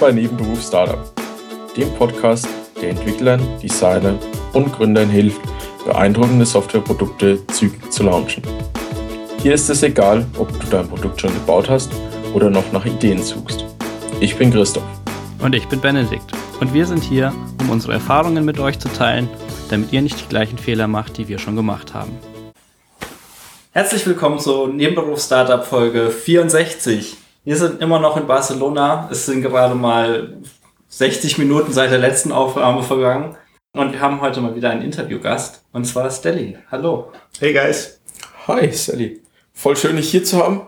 Bei Nebenberuf Startup, dem Podcast, der Entwicklern, Designern und Gründern hilft, beeindruckende Softwareprodukte zügig zu launchen. Hier ist es egal, ob du dein Produkt schon gebaut hast oder noch nach Ideen suchst. Ich bin Christoph. Und ich bin Benedikt. Und wir sind hier, um unsere Erfahrungen mit euch zu teilen, damit ihr nicht die gleichen Fehler macht, die wir schon gemacht haben. Herzlich willkommen zur Nebenberuf Startup Folge 64. Wir sind immer noch in Barcelona. Es sind gerade mal 60 Minuten seit der letzten Aufnahme vergangen. Und wir haben heute mal wieder einen Interviewgast. Und zwar Stelly. Hallo. Hey guys. Hi Sally. Voll schön, dich hier zu haben.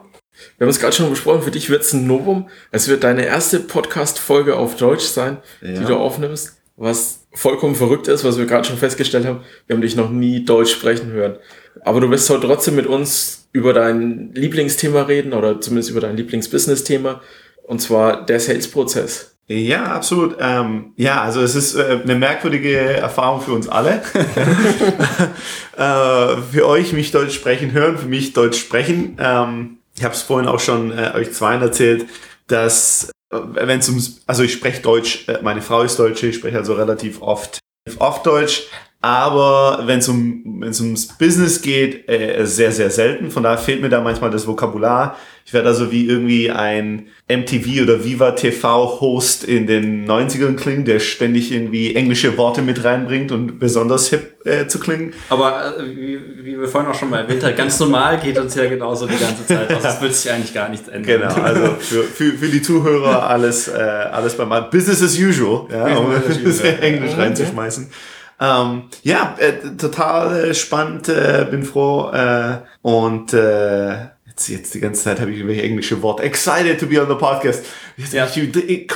Wir haben es gerade schon besprochen, für dich wird es ein Novum. Es wird deine erste Podcast-Folge auf Deutsch sein, ja. die du aufnimmst. Was vollkommen verrückt ist, was wir gerade schon festgestellt haben. Wir haben dich noch nie Deutsch sprechen hören. Aber du wirst heute trotzdem mit uns über dein Lieblingsthema reden oder zumindest über dein Lieblingsbusiness-Thema. Und zwar der Sales-Prozess. Ja, absolut. Ähm, ja, also es ist äh, eine merkwürdige Erfahrung für uns alle. äh, für euch mich Deutsch sprechen hören, für mich Deutsch sprechen. Ähm, ich habe es vorhin auch schon äh, euch zweien erzählt, dass äh, wenn es ums, also ich spreche Deutsch, äh, meine Frau ist Deutsche, ich spreche also relativ oft, oft Deutsch, aber wenn es um, wenn's ums Business geht, äh, sehr, sehr selten. Von daher fehlt mir da manchmal das Vokabular. Ich werde also wie irgendwie ein MTV oder Viva TV Host in den 90ern klingen, der ständig irgendwie englische Worte mit reinbringt und besonders hip äh, zu klingen. Aber äh, wie, wie wir vorhin auch schon mal erwähnt haben, ganz normal geht uns ja genauso die ganze Zeit. Also es wird sich eigentlich gar nichts ändern. Genau, also für, für, für die Zuhörer alles, äh, alles beim. Business as usual, ja, um Englisch reinzuschmeißen. Ähm, ja, äh, total äh, spannend, äh, bin froh äh, und äh, jetzt, jetzt die ganze Zeit habe ich irgendwelche englische Worte. Excited to be on the podcast. Jetzt ja. habe ich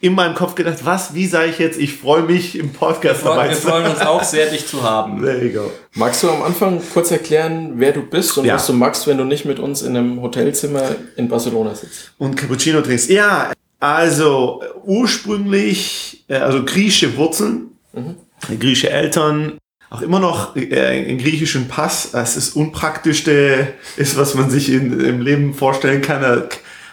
in meinem Kopf gedacht, was, wie sage ich jetzt? Ich freue mich im Podcast wir dabei Wir freuen uns auch sehr, dich zu haben. There you go. Magst du am Anfang kurz erklären, wer du bist und ja. was du magst, wenn du nicht mit uns in einem Hotelzimmer in Barcelona sitzt? Und Cappuccino trinkst. Ja, also ursprünglich, äh, also griechische Wurzeln. Mhm griechische Eltern, auch immer noch äh, einen griechischen Pass. Es ist unpraktischste, ist, was man sich in, im Leben vorstellen kann. Da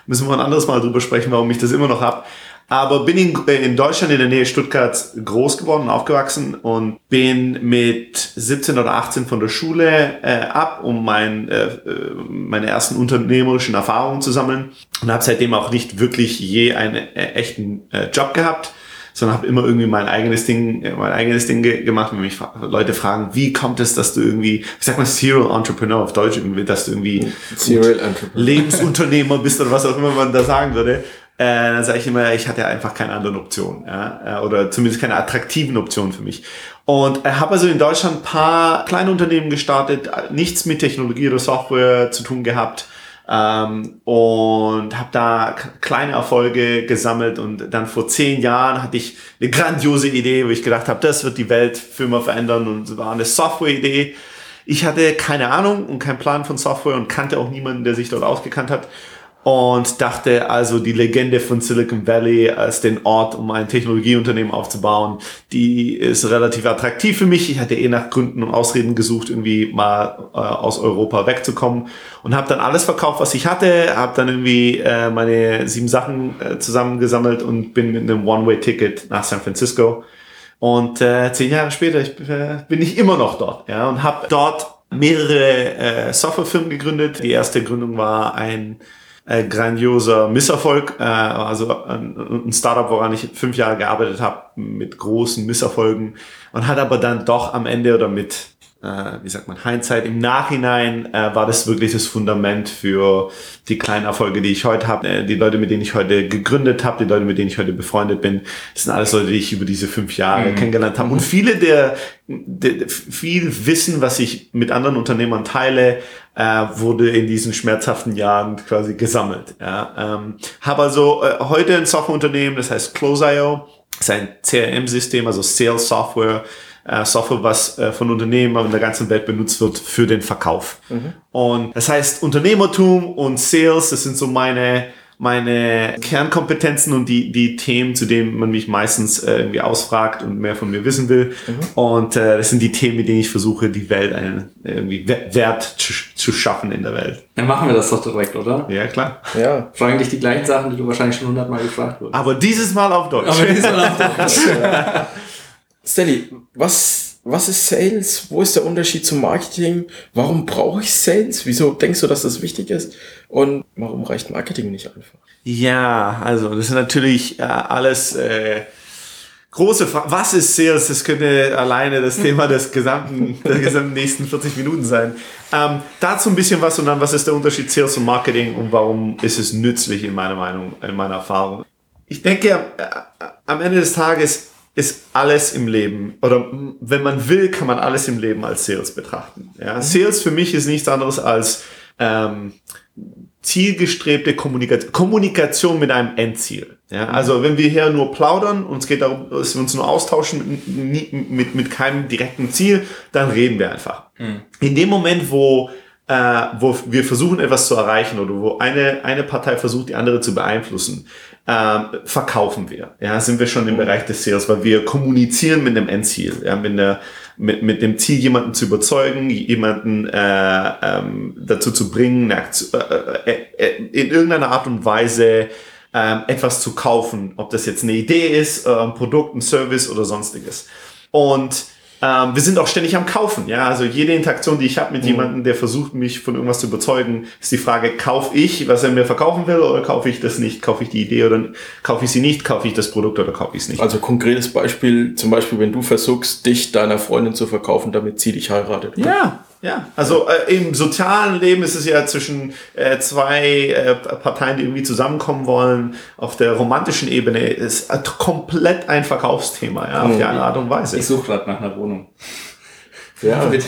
müssen wir ein anderes Mal drüber sprechen, warum ich das immer noch habe. Aber bin in, äh, in Deutschland in der Nähe Stuttgart groß geworden und aufgewachsen und bin mit 17 oder 18 von der Schule äh, ab, um mein, äh, äh, meine ersten unternehmerischen Erfahrungen zu sammeln und habe seitdem auch nicht wirklich je einen äh, echten Job gehabt sondern habe immer irgendwie mein eigenes Ding, äh, mein eigenes Ding ge gemacht. Wenn mich Leute fragen, wie kommt es, dass du irgendwie, ich sag mal Serial Entrepreneur auf Deutsch, irgendwie, dass du irgendwie Serial Entrepreneur. Lebensunternehmer bist oder was auch immer man da sagen würde, äh, dann sage ich immer, ich hatte einfach keine anderen Optionen, ja, äh, oder zumindest keine attraktiven Optionen für mich. Und äh, habe also in Deutschland ein paar kleine Unternehmen gestartet, nichts mit Technologie oder Software zu tun gehabt ähm, und habe da kleine Erfolge gesammelt und dann vor zehn Jahren hatte ich eine grandiose Idee, wo ich gedacht habe, das wird die Welt für immer verändern und es war eine Software-Idee. Ich hatte keine Ahnung und keinen Plan von Software und kannte auch niemanden, der sich dort ausgekannt hat und dachte also die Legende von Silicon Valley als den Ort, um ein Technologieunternehmen aufzubauen, die ist relativ attraktiv für mich. Ich hatte eh nach Gründen und Ausreden gesucht, irgendwie mal äh, aus Europa wegzukommen und habe dann alles verkauft, was ich hatte, habe dann irgendwie äh, meine sieben Sachen äh, zusammengesammelt und bin mit einem One-Way-Ticket nach San Francisco. Und äh, zehn Jahre später ich, äh, bin ich immer noch dort ja, und habe dort mehrere äh, Softwarefirmen gegründet. Die erste Gründung war ein äh, grandioser Misserfolg. Äh, also ein, ein Startup, woran ich fünf Jahre gearbeitet habe, mit großen Misserfolgen und hat aber dann doch am Ende oder mit äh, wie sagt man, Hindsight. Im Nachhinein äh, war das wirklich das Fundament für die kleinen Erfolge, die ich heute habe. Äh, die Leute, mit denen ich heute gegründet habe, die Leute, mit denen ich heute befreundet bin, das sind alles Leute, die ich über diese fünf Jahre mhm. kennengelernt habe. Und viele der, der, viel Wissen, was ich mit anderen Unternehmern teile, äh, wurde in diesen schmerzhaften Jahren quasi gesammelt. Ja. Ähm, habe also äh, heute ein Softwareunternehmen, das heißt Close.io, ist ein CRM-System, also Sales Software, äh, Software, was äh, von Unternehmen in der ganzen Welt benutzt wird für den Verkauf. Mhm. Und das heißt, Unternehmertum und Sales, das sind so meine meine Kernkompetenzen und die, die Themen, zu denen man mich meistens äh, irgendwie ausfragt und mehr von mir wissen will. Mhm. Und äh, das sind die Themen, mit denen ich versuche, die Welt einen irgendwie Wert zu, zu schaffen in der Welt. Dann machen wir das doch direkt, oder? Ja, klar. Ja. Fragen dich die gleichen Sachen, die du wahrscheinlich schon hundertmal gefragt wurdest. Aber dieses Mal auf Deutsch. Aber dieses Mal auf Deutsch. Stanley, was was ist Sales? Wo ist der Unterschied zum Marketing? Warum brauche ich Sales? Wieso denkst du, dass das wichtig ist? Und warum reicht Marketing nicht einfach? Ja, also das ist natürlich äh, alles äh, große Frage. Was ist Sales? Das könnte alleine das Thema des gesamten, der gesamten nächsten 40 Minuten sein. Ähm, dazu ein bisschen was und dann, was ist der Unterschied Sales und Marketing und warum ist es nützlich in meiner Meinung, in meiner Erfahrung? Ich denke, äh, am Ende des Tages ist alles im Leben, oder wenn man will, kann man alles im Leben als Sales betrachten. Ja? Mhm. Sales für mich ist nichts anderes als ähm, zielgestrebte Kommunikation, Kommunikation mit einem Endziel. Ja? Mhm. Also wenn wir hier nur plaudern und es geht darum, dass wir uns nur austauschen mit, mit, mit keinem direkten Ziel, dann reden wir einfach. Mhm. In dem Moment, wo äh, wo wir versuchen etwas zu erreichen oder wo eine, eine Partei versucht, die andere zu beeinflussen, äh, verkaufen wir. Ja, sind wir schon im Bereich des Sales, weil wir kommunizieren mit dem Endziel, ja, mit, der, mit, mit dem Ziel, jemanden zu überzeugen, jemanden äh, ähm, dazu zu bringen, äh, äh, äh, in irgendeiner Art und Weise äh, etwas zu kaufen, ob das jetzt eine Idee ist, äh, ein Produkt, ein Service oder sonstiges. Und ähm, wir sind auch ständig am Kaufen. Ja, also jede Interaktion, die ich habe mit mhm. jemandem, der versucht, mich von irgendwas zu überzeugen, ist die Frage: Kaufe ich, was er mir verkaufen will, oder kaufe ich das nicht? Kaufe ich die Idee oder kaufe ich sie nicht? Kaufe ich das Produkt oder kaufe ich es nicht? Also konkretes Beispiel: Zum Beispiel, wenn du versuchst, dich deiner Freundin zu verkaufen, damit sie dich heiratet. Ja, ja, also äh, im sozialen Leben ist es ja zwischen äh, zwei äh, Parteien, die irgendwie zusammenkommen wollen. Auf der romantischen Ebene ist komplett ein Verkaufsthema, ja, auf die eine Art und Weise. Ich suche gerade nach einer Wohnung. Ja. Mit,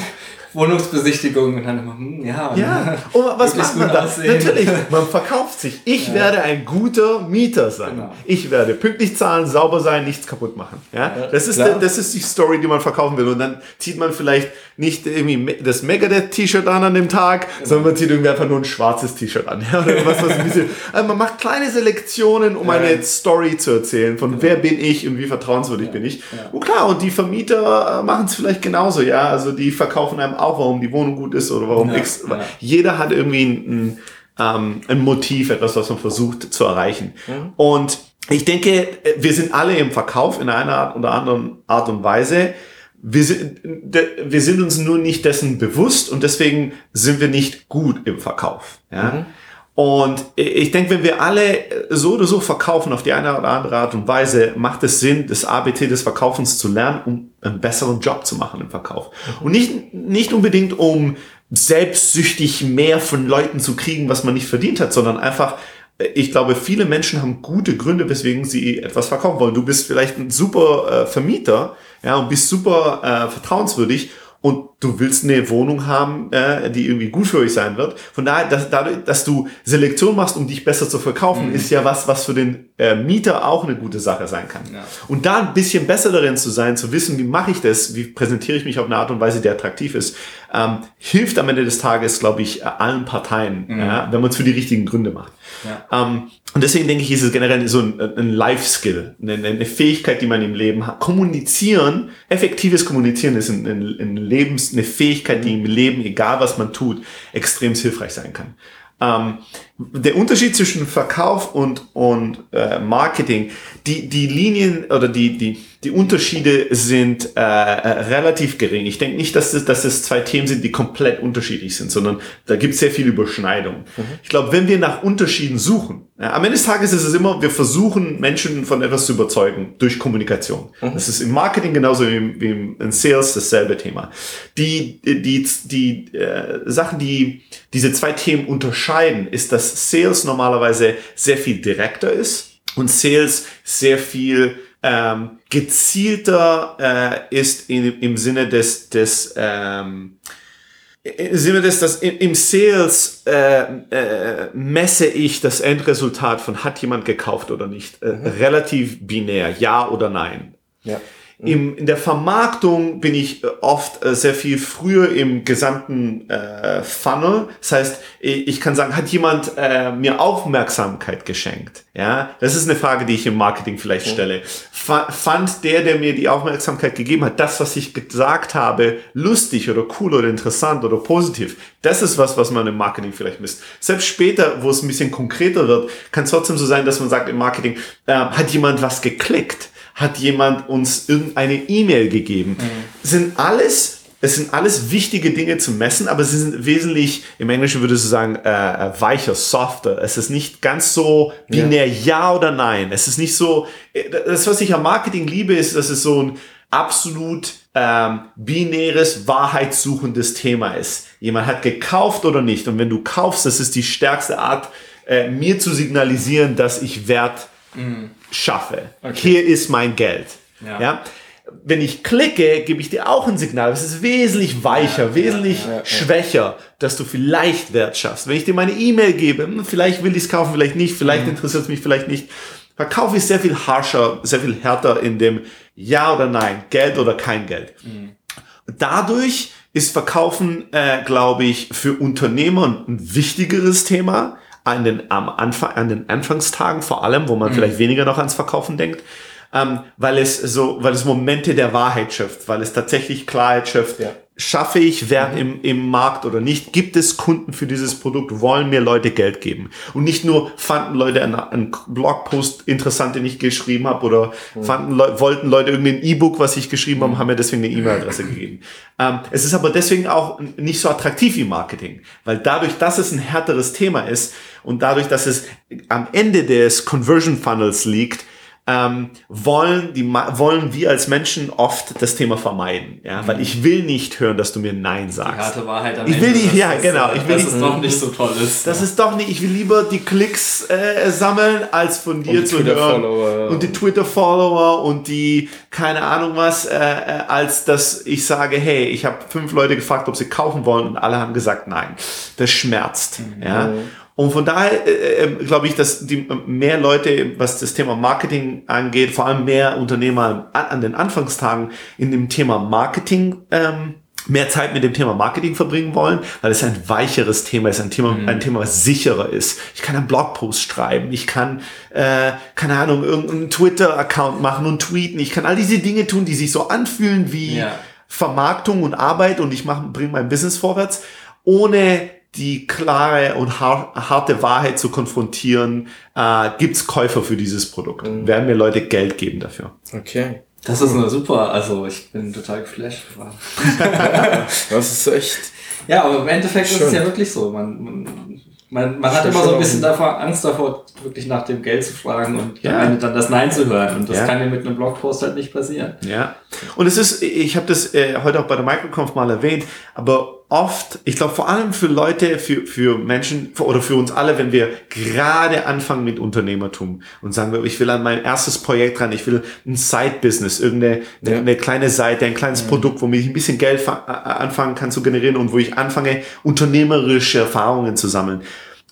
Wohnungsbesichtigung und dann immer, hm, ja. Ja, und was macht man da? Natürlich, man verkauft sich. Ich ja. werde ein guter Mieter sein. Genau. Ich werde pünktlich zahlen, sauber sein, nichts kaputt machen. Ja, ja das, ist die, das ist die Story, die man verkaufen will. Und dann zieht man vielleicht nicht irgendwie das Megadeth-T-Shirt an an dem Tag, genau. sondern man zieht irgendwie einfach nur ein schwarzes T-Shirt an. Ja, oder was, was ein bisschen, also man macht kleine Selektionen, um ja. eine Story zu erzählen, von genau. wer bin ich und wie vertrauenswürdig bin ich. Und klar, und die Vermieter äh, machen es vielleicht genauso, ja. Also die verkaufen einem auch, warum die Wohnung gut ist oder warum ja, X. Ja. Jeder hat irgendwie ein, ähm, ein Motiv, etwas, was man versucht zu erreichen. Mhm. Und ich denke, wir sind alle im Verkauf in einer Art oder anderen Art und Weise. Wir sind, wir sind uns nur nicht dessen bewusst und deswegen sind wir nicht gut im Verkauf. Ja? Mhm. Und ich denke, wenn wir alle so oder so verkaufen auf die eine oder andere Art und Weise, macht es Sinn, das ABT des Verkaufens zu lernen, um einen besseren Job zu machen im Verkauf. Und nicht, nicht unbedingt, um selbstsüchtig mehr von Leuten zu kriegen, was man nicht verdient hat, sondern einfach, ich glaube, viele Menschen haben gute Gründe, weswegen sie etwas verkaufen wollen. Du bist vielleicht ein super äh, Vermieter, ja, und bist super äh, vertrauenswürdig und du willst eine Wohnung haben, äh, die irgendwie gut für euch sein wird. Von daher, dass, dadurch, dass du Selektion machst, um dich besser zu verkaufen, mhm. ist ja was, was für den äh, Mieter auch eine gute Sache sein kann. Ja. Und da ein bisschen besser darin zu sein, zu wissen, wie mache ich das, wie präsentiere ich mich auf eine Art und Weise, die attraktiv ist, ähm, hilft am Ende des Tages, glaube ich, allen Parteien, mhm. ja, wenn man es für die richtigen Gründe macht. Ja. Ähm, und deswegen denke ich, ist es generell so ein, ein Life-Skill, eine, eine, Fähigkeit, die man im Leben hat. Kommunizieren, effektives Kommunizieren ist ein, ein, ein Lebens, eine Fähigkeit, die im Leben, egal was man tut, extrem hilfreich sein kann. Ähm, der Unterschied zwischen Verkauf und, und äh, Marketing, die, die Linien oder die, die, die Unterschiede sind äh, äh, relativ gering. Ich denke nicht, dass es, dass es zwei Themen sind, die komplett unterschiedlich sind, sondern da gibt es sehr viel Überschneidung. Mhm. Ich glaube, wenn wir nach Unterschieden suchen, ja, am Ende des Tages ist es immer, wir versuchen Menschen von etwas zu überzeugen durch Kommunikation. Mhm. Das ist im Marketing genauso wie, wie im Sales dasselbe Thema. Die, die, die, die äh, Sachen, die diese zwei Themen unterscheiden, ist, dass Sales normalerweise sehr viel direkter ist und Sales sehr viel ähm, gezielter äh, ist in, im Sinne des, des ähm, im Sinne des, dass im Sales äh, äh, messe ich das Endresultat von hat jemand gekauft oder nicht. Äh, mhm. Relativ binär, ja oder nein. Ja. Im, in der Vermarktung bin ich äh, oft äh, sehr viel früher im gesamten äh, Funnel. Das heißt, ich, kann sagen, hat jemand äh, mir Aufmerksamkeit geschenkt? Ja, das ist eine Frage, die ich im Marketing vielleicht stelle. F fand der, der mir die Aufmerksamkeit gegeben hat, das, was ich gesagt habe, lustig oder cool oder interessant oder positiv? Das ist was, was man im Marketing vielleicht misst. Selbst später, wo es ein bisschen konkreter wird, kann es trotzdem so sein, dass man sagt im Marketing, äh, hat jemand was geklickt? Hat jemand uns irgendeine E-Mail gegeben? Mhm. Sind alles es sind alles wichtige Dinge zu messen, aber sie sind wesentlich, im Englischen würde ich sagen, äh, äh, weicher, softer. Es ist nicht ganz so binär ja. ja oder nein. Es ist nicht so, äh, das, was ich am Marketing liebe, ist, dass es so ein absolut ähm, binäres, wahrheitssuchendes Thema ist. Jemand hat gekauft oder nicht. Und wenn du kaufst, das ist die stärkste Art, äh, mir zu signalisieren, dass ich Wert schaffe. Okay. Hier ist mein Geld. Ja. ja? wenn ich klicke, gebe ich dir auch ein Signal. Es ist wesentlich weicher, ja, wesentlich ja, schwächer, dass du vielleicht Wert schaffst. Wenn ich dir meine E-Mail gebe, hm, vielleicht will ich es kaufen, vielleicht nicht, vielleicht mhm. interessiert es mich, vielleicht nicht. Verkauf ist sehr viel harscher, sehr viel härter in dem Ja oder Nein, Geld oder kein Geld. Mhm. Dadurch ist Verkaufen, äh, glaube ich, für Unternehmer ein wichtigeres Thema an den, am Anfang, an den Anfangstagen vor allem, wo man mhm. vielleicht weniger noch ans Verkaufen denkt ähm, weil es so, weil es Momente der Wahrheit schafft, weil es tatsächlich Klarheit schafft. Ja. Schaffe ich Wert mhm. im, im Markt oder nicht? Gibt es Kunden für dieses Produkt? Wollen mir Leute Geld geben? Und nicht nur fanden Leute einen, einen Blogpost interessant, den ich geschrieben habe, oder mhm. fanden Le wollten Leute irgendwie ein E-Book, was ich geschrieben habe, haben mir deswegen eine E-Mail-Adresse gegeben. Ähm, es ist aber deswegen auch nicht so attraktiv wie Marketing, weil dadurch, dass es ein härteres Thema ist und dadurch, dass es am Ende des Conversion Funnels liegt, ähm, wollen, die, wollen wir als Menschen oft das Thema vermeiden. Ja? Mhm. Weil ich will nicht hören, dass du mir Nein sagst. Die harte Wahrheit am ich Ende, will nicht, ja, genau. Ich will dass nicht, es doch nicht so toll ist. Das ja. ist doch nicht, ich will lieber die Klicks äh, sammeln, als von dir zu hören. Und die Twitter-Follower und die, keine Ahnung was, äh, äh, als dass ich sage, hey, ich habe fünf Leute gefragt, ob sie kaufen wollen und alle haben gesagt nein. Das schmerzt. Mhm. Ja? Und von daher äh, äh, glaube ich, dass die mehr Leute, was das Thema Marketing angeht, vor allem mehr Unternehmer an, an den Anfangstagen in dem Thema Marketing ähm, mehr Zeit mit dem Thema Marketing verbringen wollen, weil es ein weicheres Thema ist, ein Thema, mhm. ein Thema, was sicherer ist. Ich kann einen Blogpost schreiben, ich kann, äh, keine Ahnung, irgendeinen Twitter-Account machen und tweeten, ich kann all diese Dinge tun, die sich so anfühlen wie ja. Vermarktung und Arbeit und ich bringe mein Business vorwärts, ohne die klare und harte Wahrheit zu konfrontieren, äh, gibt Käufer für dieses Produkt. Mhm. Werden mir Leute Geld geben dafür. Okay. Das ist eine super, also ich bin total geflasht. das ist echt. Ja, aber im Endeffekt schön. ist es ja wirklich so. Man, man, man, man hat immer so ein bisschen davor, Angst davor, wirklich nach dem Geld zu fragen und ja. dann das Nein zu hören. Und das ja. kann ja mit einem Blogpost halt nicht passieren. Ja. Und es ist, ich habe das äh, heute auch bei der Microconf mal erwähnt, aber oft, ich glaube vor allem für Leute, für, für Menschen oder für uns alle, wenn wir gerade anfangen mit Unternehmertum und sagen, ich will an mein erstes Projekt ran, ich will ein Side-Business, irgendeine ja. eine kleine Seite, ein kleines ja. Produkt, womit ich ein bisschen Geld anfangen kann zu generieren und wo ich anfange, unternehmerische Erfahrungen zu sammeln.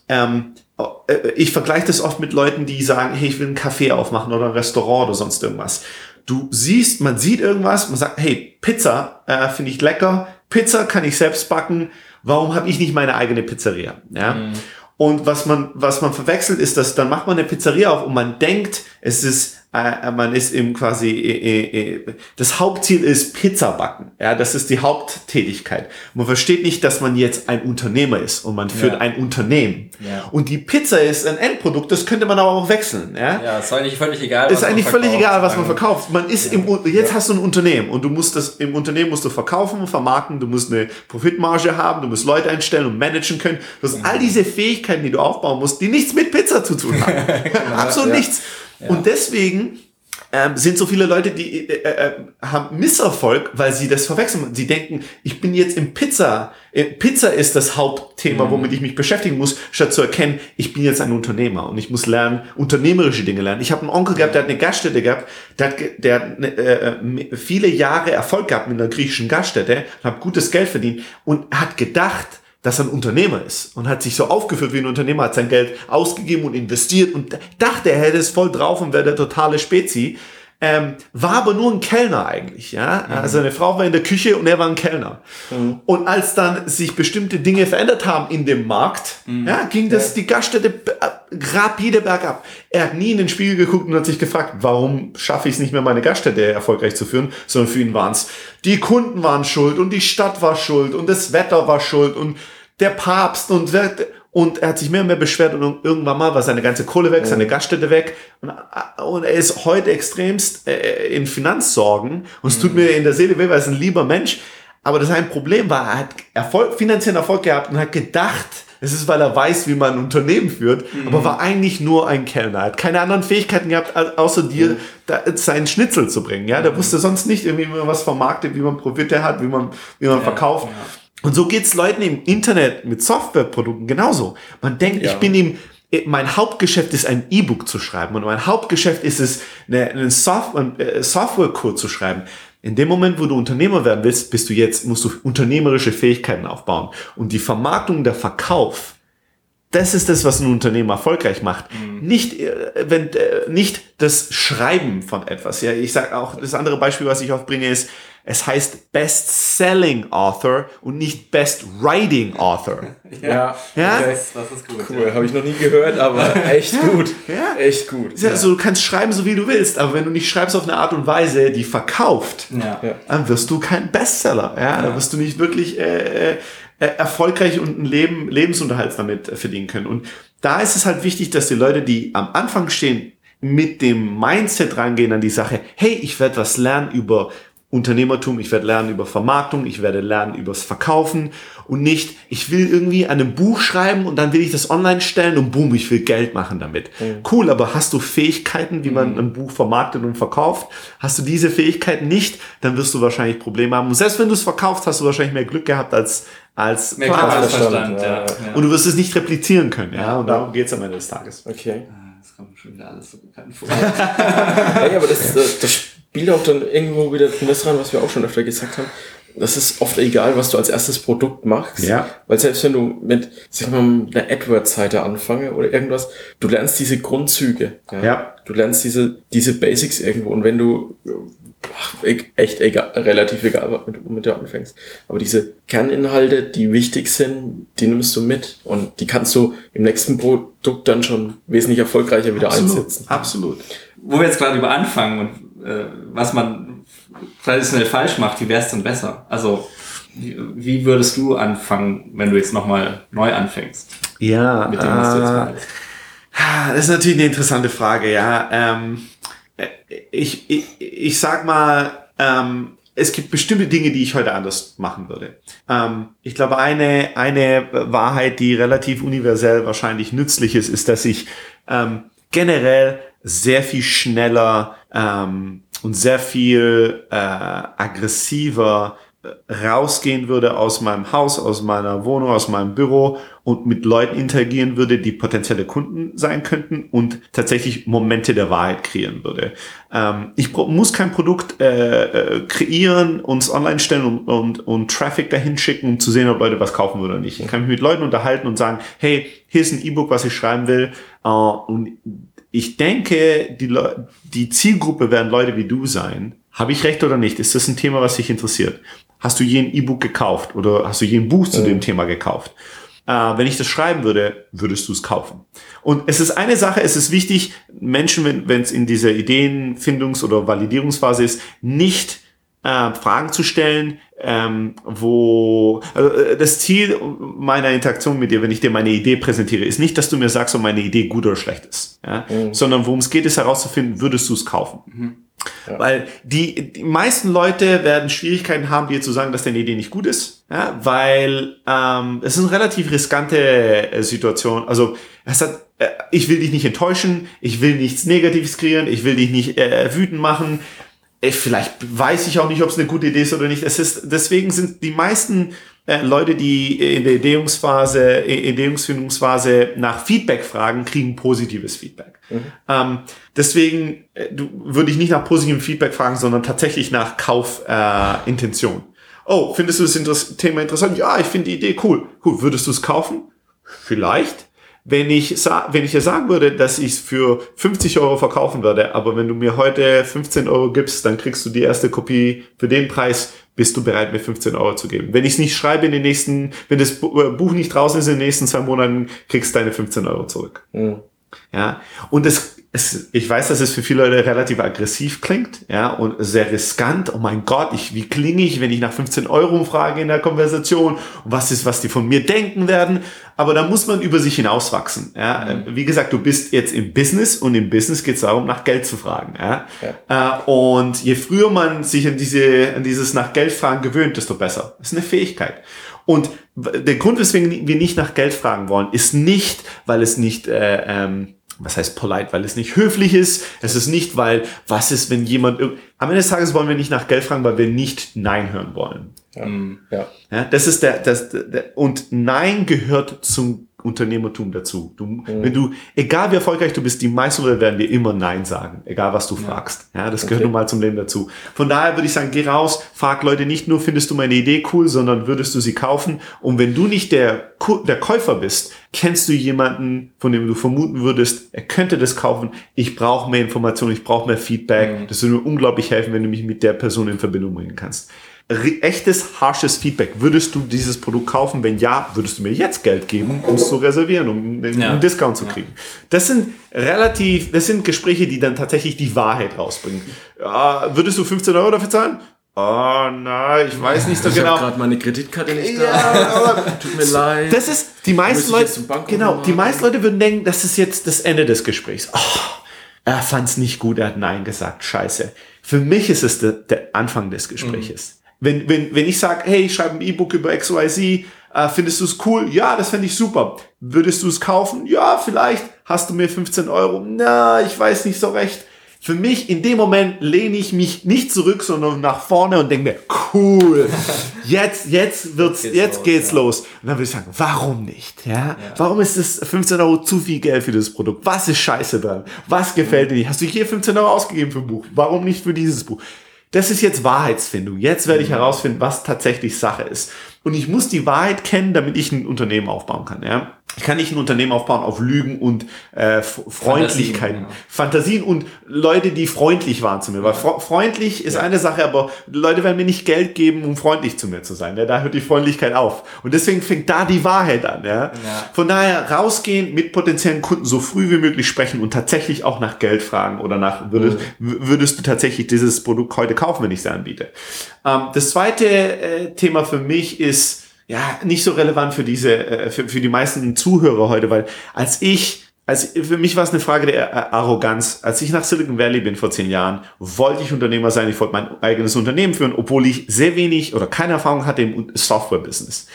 Ähm, äh, ich vergleiche das oft mit Leuten, die sagen, hey, ich will einen Café aufmachen oder ein Restaurant oder sonst irgendwas. Du siehst, man sieht irgendwas, man sagt, hey, Pizza äh, finde ich lecker, Pizza kann ich selbst backen. Warum habe ich nicht meine eigene Pizzeria? Ja. Mhm. Und was man, was man verwechselt, ist, dass dann macht man eine Pizzeria auf und man denkt, es ist äh, man ist eben quasi, äh, äh, das Hauptziel ist Pizza backen. Ja, das ist die Haupttätigkeit. Man versteht nicht, dass man jetzt ein Unternehmer ist und man führt ja. ein Unternehmen. Ja. Und die Pizza ist ein Endprodukt, das könnte man aber auch wechseln. Ja, ja ist eigentlich völlig egal. Ist eigentlich völlig egal, was man verkauft. Man ist ja. im, jetzt hast du ein Unternehmen und du musst das, im Unternehmen musst du verkaufen und vermarkten, du musst eine Profitmarge haben, du musst Leute einstellen und managen können. Du hast mhm. all diese Fähigkeiten, die du aufbauen musst, die nichts mit Pizza zu tun haben. Absolut nichts. Und deswegen ähm, sind so viele Leute, die äh, äh, haben Misserfolg, weil sie das verwechseln. Sie denken, ich bin jetzt im Pizza. Äh, Pizza ist das Hauptthema, mhm. womit ich mich beschäftigen muss, statt zu erkennen, ich bin jetzt ein Unternehmer und ich muss lernen, unternehmerische Dinge lernen. Ich habe einen Onkel gehabt, der hat eine Gaststätte gehabt, der hat, der hat äh, viele Jahre Erfolg gehabt mit einer griechischen Gaststätte, hat gutes Geld verdient und hat gedacht, dass er ein Unternehmer ist und hat sich so aufgeführt wie ein Unternehmer, hat sein Geld ausgegeben und investiert und dachte, er hätte es voll drauf und wäre der totale Spezi. Ähm, war aber nur ein Kellner eigentlich, ja. Mhm. Also eine Frau war in der Küche und er war ein Kellner. Mhm. Und als dann sich bestimmte Dinge verändert haben in dem Markt, mhm. ja, ging das ja. die Gaststätte rapide bergab. Er hat nie in den Spiegel geguckt und hat sich gefragt, warum schaffe ich es nicht mehr, meine Gaststätte erfolgreich zu führen, sondern für ihn waren es die Kunden waren schuld und die Stadt war schuld und das Wetter war schuld und der Papst und und er hat sich mehr und mehr beschwert und irgendwann mal war seine ganze Kohle weg, seine Gaststätte weg und, und, er ist heute extremst äh, in Finanzsorgen und es mhm. tut mir in der Seele weh, weil er ist ein lieber Mensch, aber das ein Problem war, er hat Erfolg, finanziellen Erfolg gehabt und hat gedacht, es ist, weil er weiß, wie man ein Unternehmen führt, mhm. aber war eigentlich nur ein Kellner. Er hat keine anderen Fähigkeiten gehabt, außer dir mhm. da, seinen Schnitzel zu bringen. Ja, der mhm. wusste sonst nicht irgendwie, wie man was vermarktet, wie man Profite hat, wie man, wie man ja, verkauft. Ja. Und so geht's Leuten im Internet mit Softwareprodukten genauso. Man denkt, ja. ich bin ihm, mein Hauptgeschäft ist ein E-Book zu schreiben und mein Hauptgeschäft ist es, einen Software, äh, Software-Code zu schreiben. In dem Moment, wo du Unternehmer werden willst, bist du jetzt, musst du unternehmerische Fähigkeiten aufbauen. Und die Vermarktung, der Verkauf, das ist das, was ein Unternehmer erfolgreich macht. Mhm. Nicht, äh, wenn, äh, nicht das Schreiben von etwas. Ja, ich sage auch, das andere Beispiel, was ich oft bringe, ist, es heißt Best-Selling Author und nicht Best-Writing Author. ja, ja? Das, das ist gut. Cool, ja. habe ich noch nie gehört, aber echt ja. gut. Ja. Echt gut. Ja. Also, du kannst schreiben, so wie du willst, aber wenn du nicht schreibst auf eine Art und Weise, die verkauft, ja. dann wirst du kein Bestseller. Ja, dann wirst du nicht wirklich äh, äh, erfolgreich und einen Leben, Lebensunterhalt damit verdienen können. Und da ist es halt wichtig, dass die Leute, die am Anfang stehen, mit dem Mindset rangehen an die Sache, hey, ich werde was lernen über Unternehmertum, ich werde lernen über Vermarktung, ich werde lernen übers Verkaufen und nicht, ich will irgendwie an einem Buch schreiben und dann will ich das online stellen und boom, ich will Geld machen damit. Mhm. Cool, aber hast du Fähigkeiten, wie man mhm. ein Buch vermarktet und verkauft? Hast du diese Fähigkeiten nicht, dann wirst du wahrscheinlich Probleme haben. Und selbst wenn du es verkaufst, hast du wahrscheinlich mehr Glück gehabt als als mehr als Verstand, ja. ja. Und du wirst es nicht replizieren können, ja. Und darum geht's am Ende des Tages. Okay. Ah, das kommt schon wieder alles so bekannt vor. hey, aber das, das, das spielt auch dann irgendwo wieder das ran, was wir auch schon öfter gesagt haben. Das ist oft egal, was du als erstes Produkt machst. Ja. Weil selbst wenn du mit, sag mal, einer AdWords-Seite anfange oder irgendwas, du lernst diese Grundzüge. Ja. ja. Du lernst diese, diese Basics irgendwo. Und wenn du, ach, echt egal, relativ egal, womit du anfängst. Aber diese Kerninhalte, die wichtig sind, die nimmst du mit. Und die kannst du im nächsten Produkt dann schon wesentlich erfolgreicher wieder Absolut. einsetzen. Absolut. Wo wir jetzt gerade über anfangen und äh, was man traditionell falsch macht, wie wäre es denn besser? Also wie würdest du anfangen, wenn du jetzt nochmal neu anfängst? Ja, mit dem, was du jetzt? Äh, das ist natürlich eine interessante Frage, ja. Ähm, ich, ich, ich sag mal, ähm, es gibt bestimmte Dinge, die ich heute anders machen würde. Ähm, ich glaube, eine, eine Wahrheit, die relativ universell wahrscheinlich nützlich ist, ist, dass ich ähm, generell sehr viel schneller ähm, und sehr viel äh, aggressiver äh, rausgehen würde aus meinem Haus, aus meiner Wohnung, aus meinem Büro und mit Leuten interagieren würde, die potenzielle Kunden sein könnten und tatsächlich Momente der Wahrheit kreieren würde. Ähm, ich muss kein Produkt äh, äh, kreieren, uns online stellen und, und, und Traffic dahin schicken, um zu sehen, ob Leute was kaufen oder nicht. Ich kann mich mit Leuten unterhalten und sagen, hey, hier ist ein E-Book, was ich schreiben will. Äh, und ich denke, die, Le die Zielgruppe werden Leute wie du sein. Habe ich recht oder nicht? Ist das ein Thema, was dich interessiert? Hast du je ein E-Book gekauft oder hast du je ein Buch zu ja. dem Thema gekauft? Äh, wenn ich das schreiben würde, würdest du es kaufen. Und es ist eine Sache, es ist wichtig, Menschen, wenn es in dieser Ideenfindungs- oder Validierungsphase ist, nicht äh, Fragen zu stellen, ähm, wo also äh, das Ziel meiner Interaktion mit dir, wenn ich dir meine Idee präsentiere, ist nicht, dass du mir sagst, ob meine Idee gut oder schlecht ist, ja? Mhm. sondern worum es geht, ist herauszufinden, würdest du es kaufen. Mhm. Ja. Weil die, die meisten Leute werden Schwierigkeiten haben, dir zu sagen, dass deine Idee nicht gut ist, ja? weil ähm, es ist eine relativ riskante äh, Situation. Also es hat, äh, ich will dich nicht enttäuschen, ich will nichts Negatives kreieren, ich will dich nicht äh, wütend machen vielleicht weiß ich auch nicht, ob es eine gute Idee ist oder nicht. Es ist, deswegen sind die meisten äh, Leute, die in der Ideenungsphase, Ideenungsfindungsphase nach Feedback fragen, kriegen positives Feedback. Mhm. Ähm, deswegen äh, würde ich nicht nach positivem Feedback fragen, sondern tatsächlich nach Kaufintention. Äh, oh, findest du das Inter Thema interessant? Ja, ich finde die Idee cool. Cool, würdest du es kaufen? Vielleicht. Wenn ich, wenn ich dir sagen würde, dass ich es für 50 Euro verkaufen würde, aber wenn du mir heute 15 Euro gibst, dann kriegst du die erste Kopie für den Preis, bist du bereit, mir 15 Euro zu geben. Wenn ich es nicht schreibe in den nächsten, wenn das äh, Buch nicht draußen ist in den nächsten zwei Monaten, kriegst du deine 15 Euro zurück. Mhm. Ja, und das, es, ich weiß, dass es für viele Leute relativ aggressiv klingt, ja, und sehr riskant. Oh mein Gott, ich, wie klinge ich, wenn ich nach 15 Euro frage in der Konversation? Und was ist, was die von mir denken werden? Aber da muss man über sich hinauswachsen, ja. Mhm. Wie gesagt, du bist jetzt im Business und im Business geht es darum, nach Geld zu fragen, ja. ja. Äh, und je früher man sich an diese, an dieses nach Geld fragen gewöhnt, desto besser. Das ist eine Fähigkeit. Und der Grund, weswegen wir nicht nach Geld fragen wollen, ist nicht, weil es nicht, äh, ähm, was heißt polite, weil es nicht höflich ist. Es ist nicht, weil, was ist, wenn jemand, am Ende des Tages wollen wir nicht nach Geld fragen, weil wir nicht Nein hören wollen. Ja. ja. ja das ist der, das, der, und Nein gehört zum Unternehmertum dazu. Du, mhm. Wenn du, egal wie erfolgreich du bist, die meisten Leute werden dir immer Nein sagen, egal was du ja. fragst. Ja, das okay. gehört nun mal zum Leben dazu. Von daher würde ich sagen, geh raus, frag Leute nicht nur, findest du meine Idee cool, sondern würdest du sie kaufen? Und wenn du nicht der, der Käufer bist, kennst du jemanden, von dem du vermuten würdest, er könnte das kaufen, ich brauche mehr Informationen, ich brauche mehr Feedback. Mhm. Das würde mir unglaublich helfen, wenn du mich mit der Person in Verbindung bringen kannst echtes, harsches Feedback. Würdest du dieses Produkt kaufen? Wenn ja, würdest du mir jetzt Geld geben, um es zu reservieren, um einen ja. Discount zu kriegen? Ja. Das sind relativ, das sind Gespräche, die dann tatsächlich die Wahrheit rausbringen. Ja, würdest du 15 Euro dafür zahlen? Oh nein, ich weiß nicht so ich genau. Ich gerade meine Kreditkarte nicht da. Tut mir leid. Das ist die meisten Leute. Genau, die meisten Leute würden denken, das ist jetzt das Ende des Gesprächs. Oh, er fand es nicht gut, er hat nein gesagt. Scheiße. Für mich ist es der, der Anfang des Gespräches. Mhm. Wenn, wenn, wenn ich sage, hey, ich schreibe ein E-Book über XYZ, äh, findest du es cool? Ja, das fände ich super. Würdest du es kaufen? Ja, vielleicht. Hast du mir 15 Euro? Na, ich weiß nicht so recht. Für mich, in dem Moment lehne ich mich nicht zurück, sondern nach vorne und denke mir, cool, jetzt, jetzt wird's, jetzt geht's, jetzt los, geht's ja. los. Und dann würde ich sagen, warum nicht? Ja? ja? Warum ist es 15 Euro zu viel Geld für das Produkt? Was ist scheiße dran? Was gefällt dir nicht? Hast du hier 15 Euro ausgegeben für ein Buch? Warum nicht für dieses Buch? Das ist jetzt Wahrheitsfindung. Jetzt werde ich mhm. herausfinden, was tatsächlich Sache ist. Und ich muss die Wahrheit kennen, damit ich ein Unternehmen aufbauen kann. Ja? Ich kann nicht ein Unternehmen aufbauen auf Lügen und äh, Freundlichkeiten. Fantasien, ja. Fantasien und Leute, die freundlich waren zu mir. Weil freundlich ist ja. eine Sache, aber Leute werden mir nicht Geld geben, um freundlich zu mir zu sein. Ja? Da hört die Freundlichkeit auf. Und deswegen fängt da die Wahrheit an. Ja? ja? Von daher rausgehen, mit potenziellen Kunden so früh wie möglich sprechen und tatsächlich auch nach Geld fragen oder nach, würdest, mhm. würdest du tatsächlich dieses Produkt heute kaufen, wenn ich es anbiete. Ähm, das zweite äh, Thema für mich ist, ja, nicht so relevant für diese, äh, für, für die meisten Zuhörer heute, weil als ich als, für mich war es eine Frage der äh, Arroganz. Als ich nach Silicon Valley bin vor zehn Jahren, wollte ich Unternehmer sein, ich wollte mein eigenes Unternehmen führen, obwohl ich sehr wenig oder keine Erfahrung hatte im Software-Business.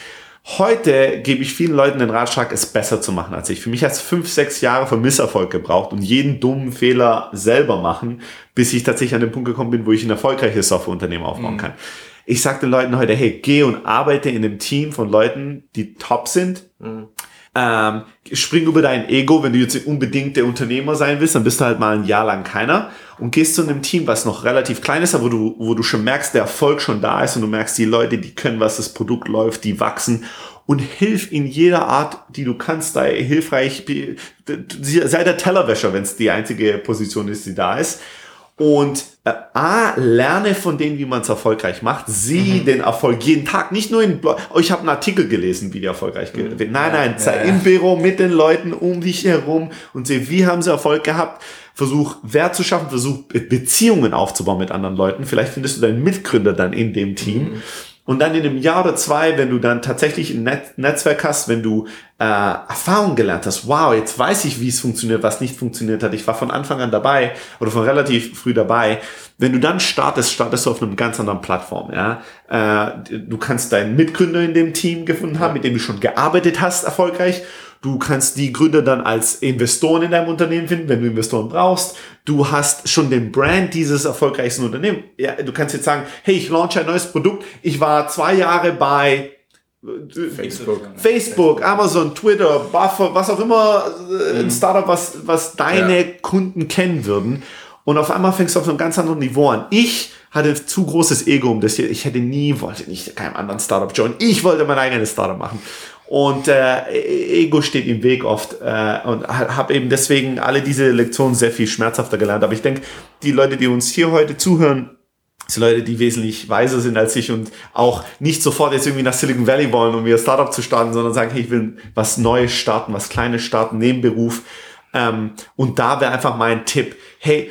Heute gebe ich vielen Leuten den Ratschlag, es besser zu machen als ich. Für mich hat es fünf, sechs Jahre von Misserfolg gebraucht und jeden dummen Fehler selber machen, bis ich tatsächlich an den Punkt gekommen bin, wo ich ein erfolgreiches Softwareunternehmen aufbauen mhm. kann. Ich sage den Leuten heute, hey, geh und arbeite in einem Team von Leuten, die top sind. Mhm. Ähm, spring über dein Ego, wenn du jetzt unbedingt der Unternehmer sein willst, dann bist du halt mal ein Jahr lang keiner und gehst zu einem Team, was noch relativ klein ist, aber wo du, wo du schon merkst, der Erfolg schon da ist und du merkst, die Leute, die können, was das Produkt läuft, die wachsen und hilf in jeder Art, die du kannst, da hilfreich, sei der Tellerwäscher, wenn es die einzige Position ist, die da ist und äh, A, lerne von denen, wie man es erfolgreich macht. Sieh mhm. den Erfolg jeden Tag. Nicht nur in Blog. Oh, ich habe einen Artikel gelesen, wie die erfolgreich mhm. Nein, nein, sei ja, im Büro mit den Leuten um dich herum und seh, wie haben sie Erfolg gehabt. Versuch Wert zu schaffen, versuch Beziehungen aufzubauen mit anderen Leuten. Vielleicht findest du deinen Mitgründer dann in dem Team. Mhm. Und dann in einem Jahr oder zwei, wenn du dann tatsächlich ein Net Netzwerk hast, wenn du äh, Erfahrung gelernt hast, wow, jetzt weiß ich, wie es funktioniert, was nicht funktioniert hat. Ich war von Anfang an dabei oder von relativ früh dabei. Wenn du dann startest, startest du auf einem ganz anderen Plattform. Ja? Äh, du kannst deinen Mitgründer in dem Team gefunden haben, mit dem du schon gearbeitet hast, erfolgreich. Du kannst die Gründer dann als Investoren in deinem Unternehmen finden, wenn du Investoren brauchst. Du hast schon den Brand dieses erfolgreichsten Unternehmens. Ja, du kannst jetzt sagen, hey, ich launche ein neues Produkt. Ich war zwei Jahre bei Facebook, Facebook, Amazon, Twitter, Buffer, was auch immer, äh, ein mhm. Startup, was, was deine ja. Kunden kennen würden. Und auf einmal fängst du auf einem ganz anderen Niveau an. Ich hatte zu großes Ego, um das hier, ich hätte nie, wollte nicht keinem anderen Startup joinen. Ich wollte mein eigenes Startup machen. Und äh, Ego steht im Weg oft äh, und habe eben deswegen alle diese Lektionen sehr viel schmerzhafter gelernt. Aber ich denke, die Leute, die uns hier heute zuhören, sind Leute, die wesentlich weiser sind als ich und auch nicht sofort jetzt irgendwie nach Silicon Valley wollen, um ihr Startup zu starten, sondern sagen, hey, ich will was Neues starten, was Kleines starten, Nebenberuf. Ähm, und da wäre einfach mein Tipp, hey,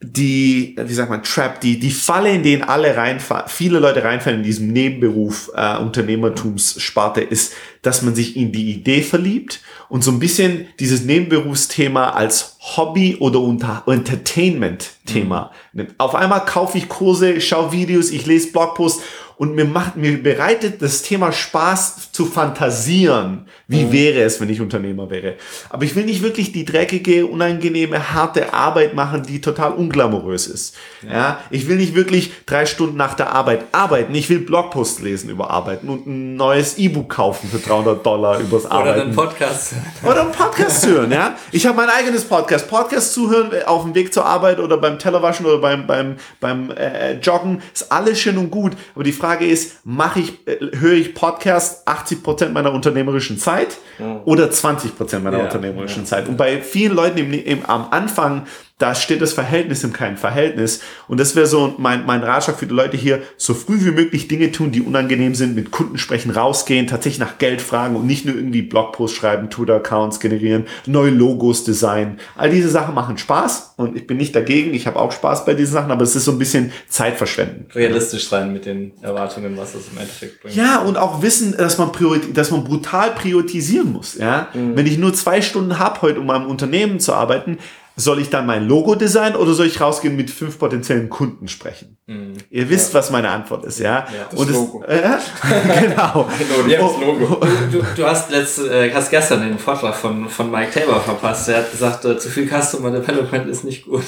die, wie sagt man, Trap, die, die Falle, in denen alle reinfallen, viele Leute reinfallen in diesem Nebenberuf, äh, Unternehmertumssparte, ist, dass man sich in die Idee verliebt und so ein bisschen dieses Nebenberufsthema als Hobby oder unter Entertainment-Thema mhm. nimmt. Auf einmal kaufe ich Kurse, schaue Videos, ich lese Blogposts und mir macht, mir bereitet das Thema Spaß zu fantasieren. Wie mhm. wäre es, wenn ich Unternehmer wäre? Aber ich will nicht wirklich die dreckige, unangenehme, harte Arbeit machen, die total unglamourös ist. Ja. ja. ich will nicht wirklich drei Stunden nach der Arbeit arbeiten. Ich will Blogpost lesen über Arbeiten und ein neues E-Book kaufen für 300 Dollar übers Arbeiten. Oder einen Podcast. Oder einen Podcast hören, ja. Ich habe mein eigenes Podcast. Podcast zuhören äh, auf dem Weg zur Arbeit oder beim Tellerwaschen oder beim, beim, beim äh, Joggen ist alles schön und gut. Aber die Frage Frage ist, mache ich, äh, höre ich Podcast 80 Prozent meiner unternehmerischen Zeit oder 20 Prozent meiner ja, unternehmerischen ja. Zeit? Und bei vielen Leuten im, im, am Anfang da steht das Verhältnis im keinem Verhältnis. Und das wäre so mein, mein Ratschlag für die Leute hier, so früh wie möglich Dinge tun, die unangenehm sind, mit Kunden sprechen, rausgehen, tatsächlich nach Geld fragen und nicht nur irgendwie Blogposts schreiben, Twitter-Accounts generieren, neue Logos designen. All diese Sachen machen Spaß und ich bin nicht dagegen, ich habe auch Spaß bei diesen Sachen, aber es ist so ein bisschen Zeitverschwenden. Realistisch sein mit den Erwartungen, was das im Endeffekt bringt. Ja, und auch wissen, dass man, dass man brutal priorisieren muss. Ja? Mhm. Wenn ich nur zwei Stunden habe heute, um am Unternehmen zu arbeiten, soll ich dann mein Logo designen oder soll ich rausgehen mit fünf potenziellen Kunden sprechen? Mm, Ihr wisst, ja. was meine Antwort ist, ja? ja das Und Logo. Es, äh, genau. ja, das Logo. Du, du, hast, letzte, äh, hast gestern den Vortrag von, von Mike Tabor verpasst. Er hat gesagt, äh, zu viel Customer Development ist nicht gut.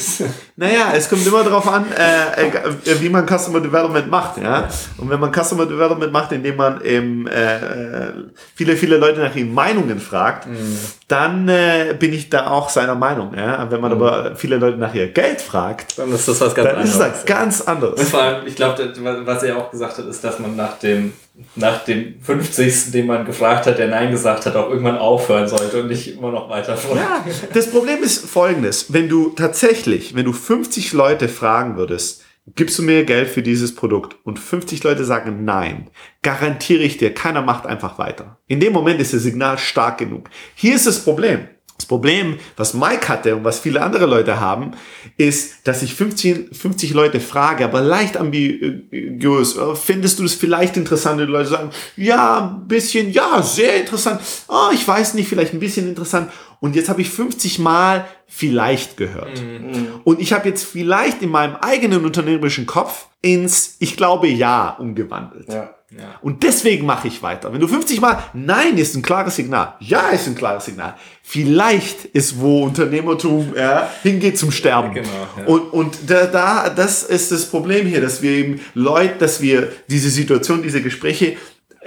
Naja, es kommt immer darauf an, äh, äh, wie man Customer Development macht, ja? Und wenn man Customer Development macht, indem man eben äh, viele, viele Leute nach ihren Meinungen fragt, mm. Dann äh, bin ich da auch seiner Meinung, ja? Wenn man mhm. aber viele Leute nach ihr Geld fragt, dann ist das was ganz anderes. Dann ist das ganz anderes. Und vor allem, ich glaube, was er auch gesagt hat, ist, dass man nach dem, nach dem 50. den man gefragt hat, der Nein gesagt hat, auch irgendwann aufhören sollte und nicht immer noch weiter Ja, das Problem ist folgendes. Wenn du tatsächlich, wenn du 50 Leute fragen würdest, gibst du mir Geld für dieses Produkt und 50 Leute sagen nein, garantiere ich dir, keiner macht einfach weiter. In dem Moment ist das Signal stark genug. Hier ist das Problem. Das Problem, was Mike hatte und was viele andere Leute haben, ist, dass ich 50, 50 Leute frage, aber leicht ambiguös. Äh, findest du das vielleicht interessant? Und die Leute sagen, ja, ein bisschen, ja, sehr interessant. Oh, ich weiß nicht, vielleicht ein bisschen interessant. Und jetzt habe ich 50 Mal vielleicht gehört. Mhm. Und ich habe jetzt vielleicht in meinem eigenen unternehmerischen Kopf ins Ich glaube ja umgewandelt. Ja. Ja. Und deswegen mache ich weiter. Wenn du 50 Mal Nein ist ein klares Signal, Ja ist ein klares Signal. Vielleicht ist wo Unternehmertum ja, hingeht zum Sterben. Ja, genau, ja. Und, und da, da, das ist das Problem hier, dass wir eben Leute, dass wir diese Situation, diese Gespräche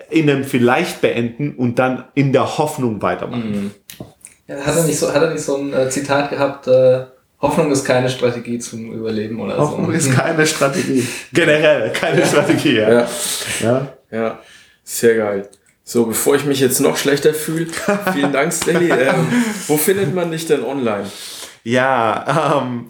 in einem Vielleicht beenden und dann in der Hoffnung weitermachen. Mhm. hat, er nicht so, hat er nicht so ein äh, Zitat gehabt, äh Hoffnung ist keine Strategie zum Überleben oder Hoffnung so. Hoffnung ist keine Strategie. Generell keine Strategie, ja. ja. Ja. ja. Sehr geil. So, bevor ich mich jetzt noch schlechter fühle, vielen Dank, Stanley. Ähm, wo findet man dich denn online? Ja, ähm,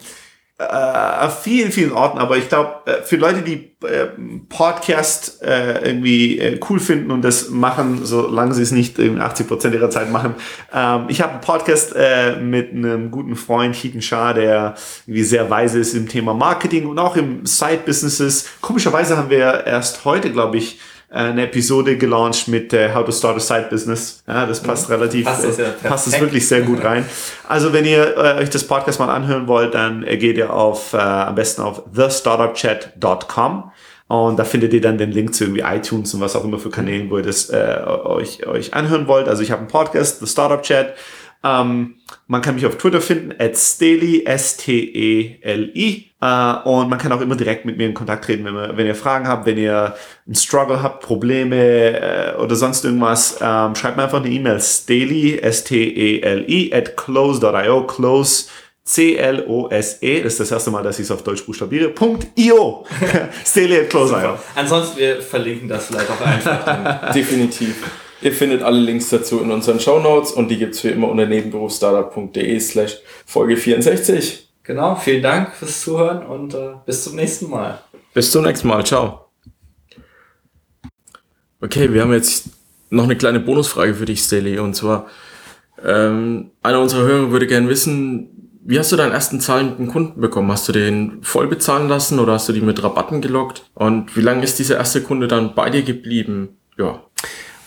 äh, vielen, vielen Orten, aber ich glaube, äh, für Leute, die äh, Podcast äh, irgendwie äh, cool finden und das machen, solange sie es nicht in 80 Prozent ihrer Zeit machen. Ähm, ich habe einen Podcast äh, mit einem guten Freund, Heaton Shah, der irgendwie sehr weise ist im Thema Marketing und auch im Side-Businesses. Komischerweise haben wir erst heute, glaube ich, eine Episode gelauncht mit äh, How to Start a Side Business. Ja, das passt mhm. relativ, passt es, ja passt es wirklich sehr gut rein. Also wenn ihr äh, euch das Podcast mal anhören wollt, dann äh, geht ihr auf äh, am besten auf thestartupchat.com und da findet ihr dann den Link zu irgendwie iTunes und was auch immer für Kanälen, wo ihr das äh, euch, euch anhören wollt. Also ich habe einen Podcast, The Startup Chat. Ähm, man kann mich auf Twitter finden, at Steli, S-T-E-L-I. Äh, und man kann auch immer direkt mit mir in Kontakt treten, wenn, wir, wenn ihr Fragen habt, wenn ihr einen Struggle habt, Probleme äh, oder sonst irgendwas. Ähm, schreibt mir einfach eine E-Mail, Steli, S-T-E-L-I, at close.io, close C-L-O-S-E, das ist das erste Mal, dass ich es auf Deutsch buchstabiere, Punkt .io. Steli at close.io. Ansonsten, wir verlinken das vielleicht auch einfach. Definitiv. Ihr findet alle Links dazu in unseren Show Notes und die gibt's wie immer unter nebenberufsstartup.de slash Folge 64. Genau, vielen Dank fürs Zuhören und äh, bis zum nächsten Mal. Bis zum nächsten Mal, ciao. Okay, wir haben jetzt noch eine kleine Bonusfrage für dich, Staley, und zwar, ähm, einer unserer Hörer würde gerne wissen, wie hast du deinen ersten zahlenden Kunden bekommen? Hast du den voll bezahlen lassen oder hast du die mit Rabatten gelockt? Und wie lange ist dieser erste Kunde dann bei dir geblieben? Ja.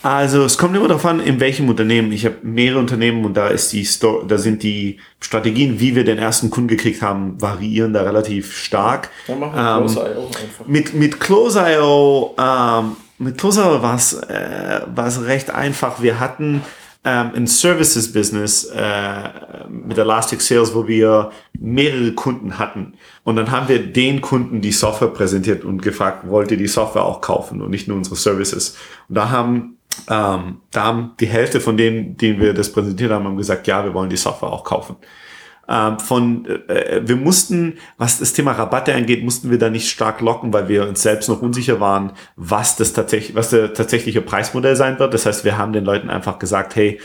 Also es kommt immer darauf an, in welchem Unternehmen. Ich habe mehrere Unternehmen und da ist die Sto da sind die Strategien, wie wir den ersten Kunden gekriegt haben, variieren da relativ stark. Dann machen wir Ähm, Close.io einfach. Mit, mit Close.io, ähm, mit Close.io war es äh, war's recht einfach. Wir hatten ähm, ein Services-Business äh, mit Elastic Sales, wo wir mehrere Kunden hatten. Und dann haben wir den Kunden die Software präsentiert und gefragt, wollt ihr die Software auch kaufen und nicht nur unsere Services. Und da haben ähm, da haben die Hälfte von denen, denen wir das präsentiert haben, haben gesagt, ja, wir wollen die Software auch kaufen ähm, von äh, wir mussten, was das Thema Rabatte angeht, mussten wir da nicht stark locken, weil wir uns selbst noch unsicher waren, was das tatsächlich, was der tatsächliche Preismodell sein wird. Das heißt, wir haben den Leuten einfach gesagt, hey,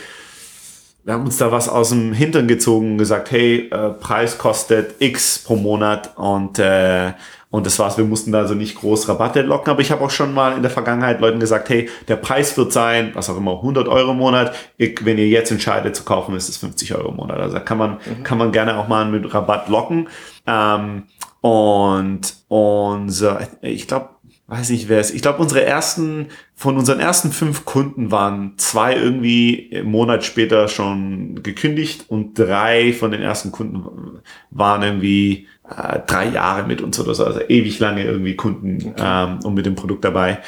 wir haben uns da was aus dem Hintern gezogen und gesagt, hey, äh, Preis kostet X pro Monat und äh, und das war's. Wir mussten da also nicht groß Rabatte locken, aber ich habe auch schon mal in der Vergangenheit Leuten gesagt, hey, der Preis wird sein, was auch immer, 100 Euro im Monat. Ich, wenn ihr jetzt entscheidet zu kaufen, ist es 50 Euro im Monat. Also da kann man kann man gerne auch mal mit Rabatt locken. Ähm, und unser, ich glaube, weiß nicht wer es, ich glaube unsere ersten, von unseren ersten fünf Kunden waren zwei irgendwie im Monat später schon gekündigt und drei von den ersten Kunden waren irgendwie äh, drei Jahre mit uns oder so, also ewig lange irgendwie Kunden ähm, und mit dem Produkt dabei.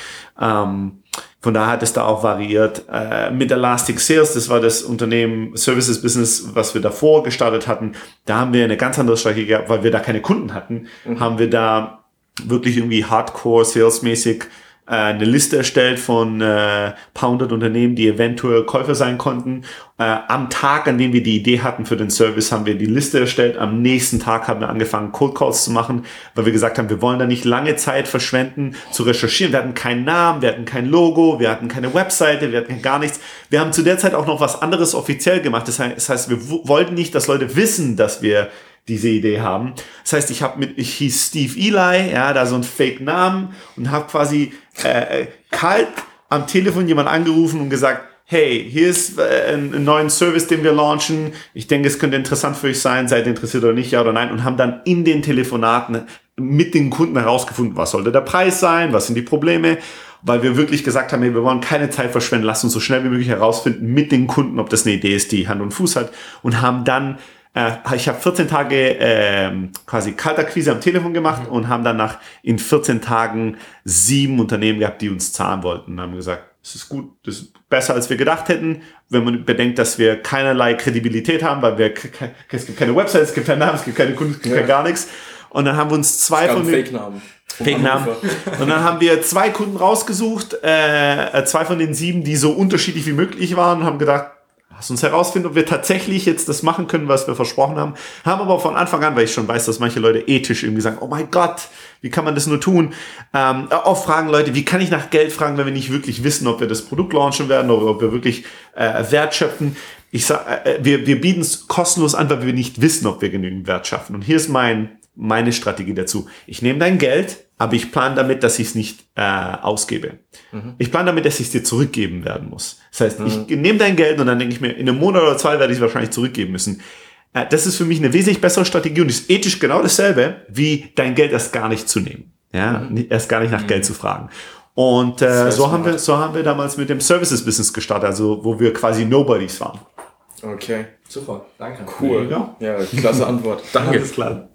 Ähm, von daher hat es da auch variiert. Äh, mit Elastic Sales, das war das Unternehmen Services Business, was wir davor gestartet hatten, da haben wir eine ganz andere Strategie gehabt, weil wir da keine Kunden hatten, haben wir da wirklich irgendwie hardcore salesmäßig eine Liste erstellt von äh, paar hundert Unternehmen, die eventuell Käufer sein konnten. Äh, am Tag, an dem wir die Idee hatten für den Service, haben wir die Liste erstellt. Am nächsten Tag haben wir angefangen, Cold Calls zu machen, weil wir gesagt haben, wir wollen da nicht lange Zeit verschwenden zu recherchieren. Wir hatten keinen Namen, wir hatten kein Logo, wir hatten keine Webseite, wir hatten gar nichts. Wir haben zu der Zeit auch noch was anderes offiziell gemacht. Das heißt, wir wollten nicht, dass Leute wissen, dass wir diese Idee haben. Das heißt, ich habe mit, ich hieß Steve Eli, ja, da so ein Fake-Namen und habe quasi äh, äh, kalt am Telefon jemand angerufen und gesagt, hey, hier ist äh, ein, neuen Service, den wir launchen. Ich denke, es könnte interessant für euch sein, seid ihr interessiert oder nicht, ja oder nein. Und haben dann in den Telefonaten mit den Kunden herausgefunden, was sollte der Preis sein, was sind die Probleme, weil wir wirklich gesagt haben, hey, wir wollen keine Zeit verschwenden, lasst uns so schnell wie möglich herausfinden mit den Kunden, ob das eine Idee ist, die Hand und Fuß hat und haben dann ich habe 14 Tage ähm, quasi Kaltakquise am Telefon gemacht und haben danach in 14 Tagen sieben Unternehmen gehabt, die uns zahlen wollten. Und haben gesagt, es ist gut, das ist besser als wir gedacht hätten, wenn man bedenkt, dass wir keinerlei Kredibilität haben, weil wir es gibt keine Website, es gibt keinen Namen, es gibt keine Kunden, es gibt Ja. gar nichts. Und dann haben wir uns zwei von den Fake-Namen. Und dann haben wir zwei Kunden rausgesucht, äh, zwei von den sieben, die so unterschiedlich wie möglich waren und haben gedacht, lass uns herausfinden, ob wir tatsächlich jetzt das machen können, was wir versprochen haben. Haben aber von Anfang an, weil ich schon weiß, dass manche Leute ethisch irgendwie sagen, oh mein Gott, wie kann man das nur tun? Ähm, auch fragen Leute, wie kann ich nach Geld fragen, wenn wir nicht wirklich wissen, ob wir das Produkt launchen werden oder ob wir wirklich äh, Wert schöpfen. Ich sag, äh, wir, wir bieten es kostenlos an, weil wir nicht wissen, ob wir genügend Wert schaffen. Und hier ist mein, meine Strategie dazu. Ich nehme dein Geld, aber ich plane damit, dass ich es nicht äh, ausgebe. Ich plane damit, dass ich es dir zurückgeben werden muss. Das heißt, ich nehme dein Geld und dann denke ich mir, in einem Monat oder zwei werde ich es wahrscheinlich zurückgeben müssen. Äh, das ist für mich eine wesentlich bessere Strategie und ist ethisch genau dasselbe, wie dein Geld erst gar nicht zu nehmen. Ja, nicht- erst gar nicht nach Geld zu fragen. Und äh, so haben wir, so haben wir damals mit dem Services-Business gestartet, also wo wir quasi Nobodies waren. Okay, Super, danke. cool. Ja. Ja, klasse Antwort. Danke. Alles klar.